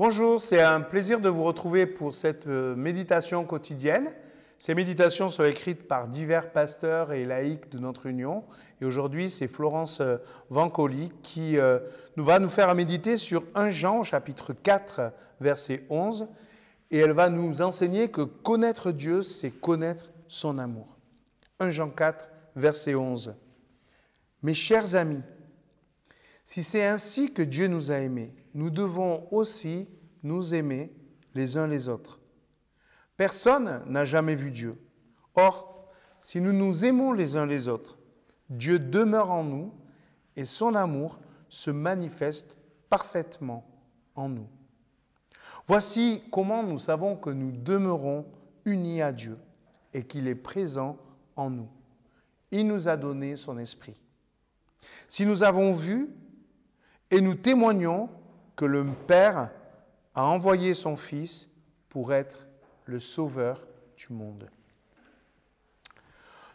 Bonjour, c'est un plaisir de vous retrouver pour cette euh, méditation quotidienne. Ces méditations sont écrites par divers pasteurs et laïcs de notre union. Et aujourd'hui, c'est Florence euh, Vancoli qui euh, va nous faire méditer sur 1 Jean, chapitre 4, verset 11. Et elle va nous enseigner que connaître Dieu, c'est connaître son amour. 1 Jean 4, verset 11. Mes chers amis, si c'est ainsi que Dieu nous a aimés, nous devons aussi nous aimer les uns les autres. Personne n'a jamais vu Dieu. Or, si nous nous aimons les uns les autres, Dieu demeure en nous et son amour se manifeste parfaitement en nous. Voici comment nous savons que nous demeurons unis à Dieu et qu'il est présent en nous. Il nous a donné son esprit. Si nous avons vu et nous témoignons que le Père a envoyé son Fils pour être le sauveur du monde.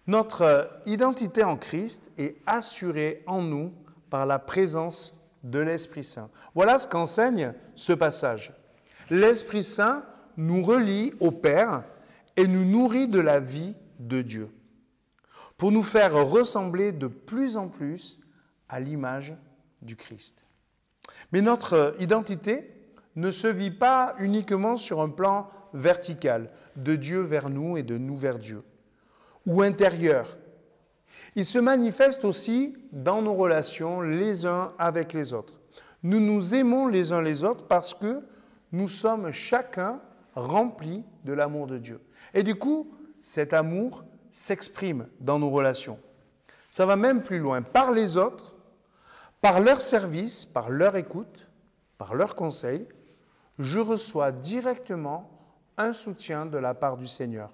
Notre identité en Christ est assurée en nous par la présence de l'Esprit Saint. Voilà ce qu'enseigne ce passage. L'Esprit Saint nous relie au Père et nous nourrit de la vie de Dieu pour nous faire ressembler de plus en plus à l'image du Christ. Mais notre identité ne se vit pas uniquement sur un plan vertical, de Dieu vers nous et de nous vers Dieu, ou intérieur. Il se manifeste aussi dans nos relations les uns avec les autres. Nous nous aimons les uns les autres parce que nous sommes chacun remplis de l'amour de Dieu. Et du coup, cet amour s'exprime dans nos relations. Ça va même plus loin. Par les autres, par leur service, par leur écoute, par leur conseil, je reçois directement un soutien de la part du Seigneur.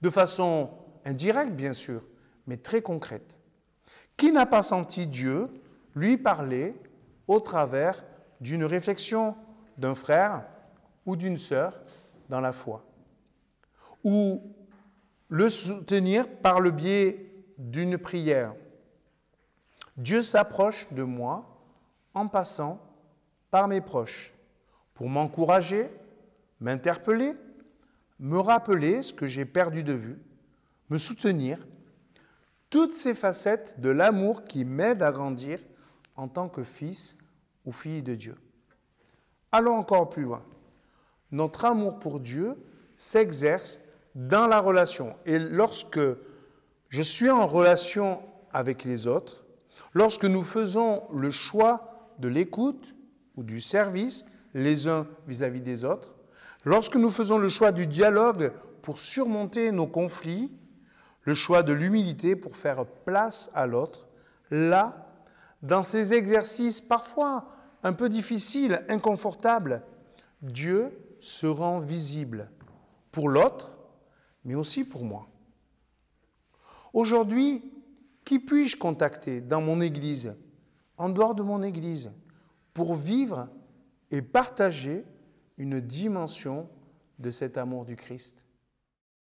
De façon indirecte, bien sûr, mais très concrète. Qui n'a pas senti Dieu lui parler au travers d'une réflexion d'un frère ou d'une sœur dans la foi? Ou le soutenir par le biais d'une prière? Dieu s'approche de moi en passant par mes proches pour m'encourager, m'interpeller, me rappeler ce que j'ai perdu de vue, me soutenir, toutes ces facettes de l'amour qui m'aident à grandir en tant que fils ou fille de Dieu. Allons encore plus loin. Notre amour pour Dieu s'exerce dans la relation. Et lorsque je suis en relation avec les autres, Lorsque nous faisons le choix de l'écoute ou du service les uns vis-à-vis des autres, lorsque nous faisons le choix du dialogue pour surmonter nos conflits, le choix de l'humilité pour faire place à l'autre, là, dans ces exercices parfois un peu difficiles, inconfortables, Dieu se rend visible pour l'autre, mais aussi pour moi. Aujourd'hui, qui puis-je contacter dans mon Église, en dehors de mon Église, pour vivre et partager une dimension de cet amour du Christ?